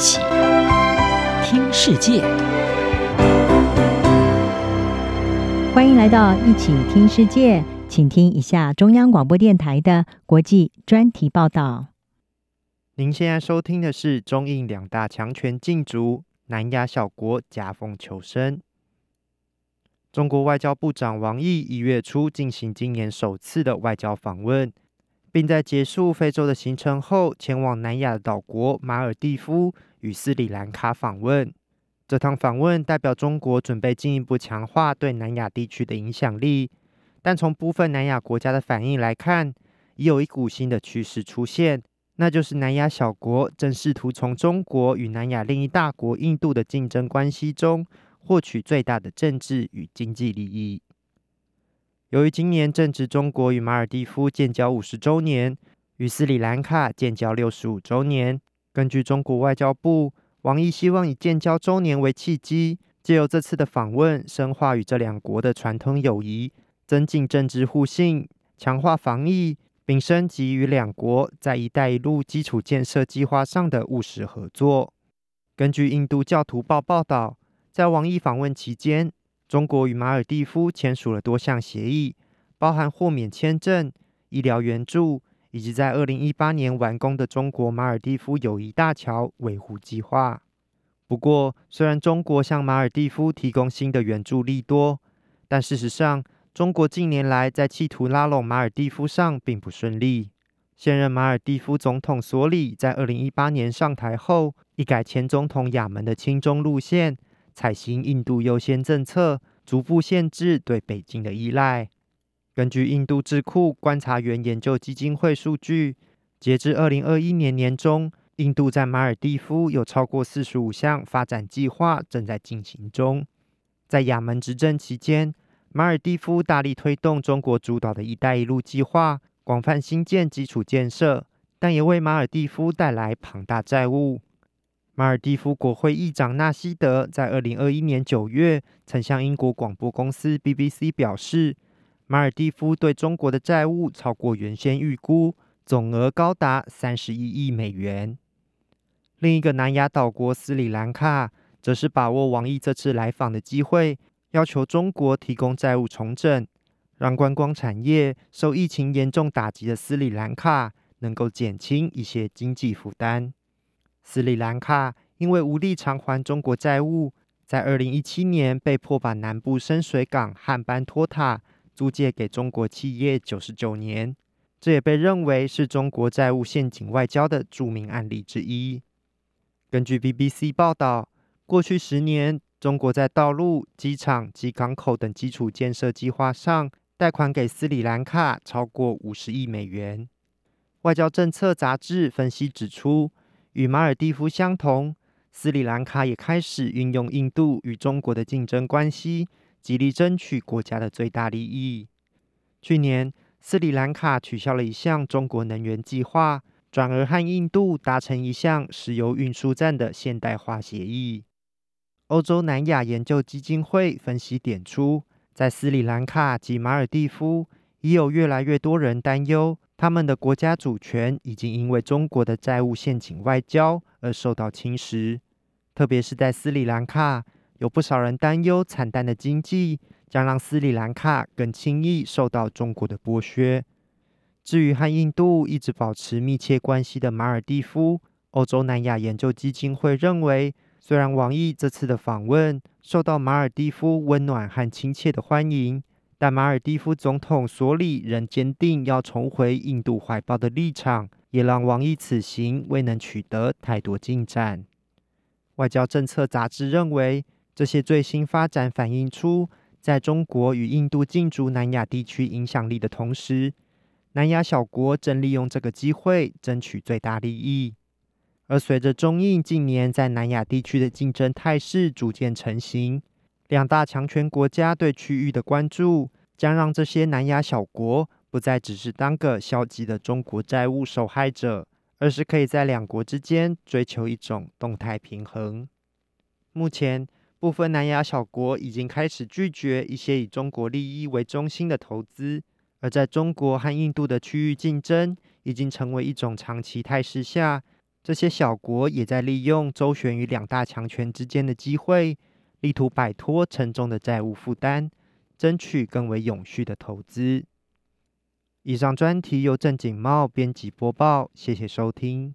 起听世界，欢迎来到一起听世界，请听一下中央广播电台的国际专题报道。您现在收听的是中印两大强权竞逐，南亚小国夹缝求生。中国外交部长王毅一月初进行今年首次的外交访问。并在结束非洲的行程后，前往南亚的岛国马尔地夫与斯里兰卡访问。这趟访问代表中国准备进一步强化对南亚地区的影响力，但从部分南亚国家的反应来看，已有一股新的趋势出现，那就是南亚小国正试图从中国与南亚另一大国印度的竞争关系中获取最大的政治与经济利益。由于今年正值中国与马尔地夫建交五十周年，与斯里兰卡建交六十五周年，根据中国外交部，王毅希望以建交周年为契机，借由这次的访问，深化与这两国的传统友谊，增进政治互信，强化防疫，并升级与两国在“一带一路”基础建设计划上的务实合作。根据印度教徒报报道，在王毅访问期间，中国与马尔地夫签署了多项协议，包含豁免签证、医疗援助，以及在二零一八年完工的中国马尔地夫友谊大桥维护计划。不过，虽然中国向马尔地夫提供新的援助利多，但事实上，中国近年来在企图拉拢马尔地夫上并不顺利。现任马尔地夫总统索里在二零一八年上台后，一改前总统亚门的亲中路线。采行印度优先政策，逐步限制对北京的依赖。根据印度智库观察员研究基金会数据，截至二零二一年年中，印度在马尔地夫有超过四十五项发展计划正在进行中。在亚门执政期间，马尔地夫大力推动中国主导的一带一路计划，广泛兴建基础建设，但也为马尔地夫带来庞大债务。马尔地夫国会议长纳西德在二零二一年九月曾向英国广播公司 BBC 表示，马尔地夫对中国的债务超过原先预估，总额高达三十一亿美元。另一个南亚岛国斯里兰卡，则是把握王毅这次来访的机会，要求中国提供债务重整，让观光产业受疫情严重打击的斯里兰卡能够减轻一些经济负担。斯里兰卡因为无力偿还中国债务，在二零一七年被迫把南部深水港汉班托塔租借给中国企业九十九年，这也被认为是中国债务陷阱外交的著名案例之一。根据 BBC 报道，过去十年，中国在道路、机场及港口等基础建设计划上贷款给斯里兰卡超过五十亿美元。外交政策杂志分析指出，与马尔地夫相同，斯里兰卡也开始运用印度与中国的竞争关系，极力争取国家的最大利益。去年，斯里兰卡取消了一项中国能源计划，转而和印度达成一项石油运输站的现代化协议。欧洲南亚研究基金会分析点出，在斯里兰卡及马尔地夫，已有越来越多人担忧。他们的国家主权已经因为中国的债务陷阱外交而受到侵蚀，特别是在斯里兰卡，有不少人担忧惨淡的经济将让斯里兰卡更轻易受到中国的剥削。至于和印度一直保持密切关系的马尔蒂夫，欧洲南亚研究基金会认为，虽然王毅这次的访问受到马尔蒂夫温暖和亲切的欢迎。但马尔蒂夫总统索里仍坚定要重回印度怀抱的立场，也让王毅此行未能取得太多进展。外交政策杂志认为，这些最新发展反映出，在中国与印度进驻南亚地区影响力的同时，南亚小国正利用这个机会争取最大利益。而随着中印近年在南亚地区的竞争态势逐渐成型。两大强权国家对区域的关注，将让这些南亚小国不再只是当个消极的中国债务受害者，而是可以在两国之间追求一种动态平衡。目前，部分南亚小国已经开始拒绝一些以中国利益为中心的投资，而在中国和印度的区域竞争已经成为一种长期态势下，这些小国也在利用周旋于两大强权之间的机会，力图摆脱沉重的债务负担，争取更为永续的投资。以上专题由郑景茂编辑播报，谢谢收听。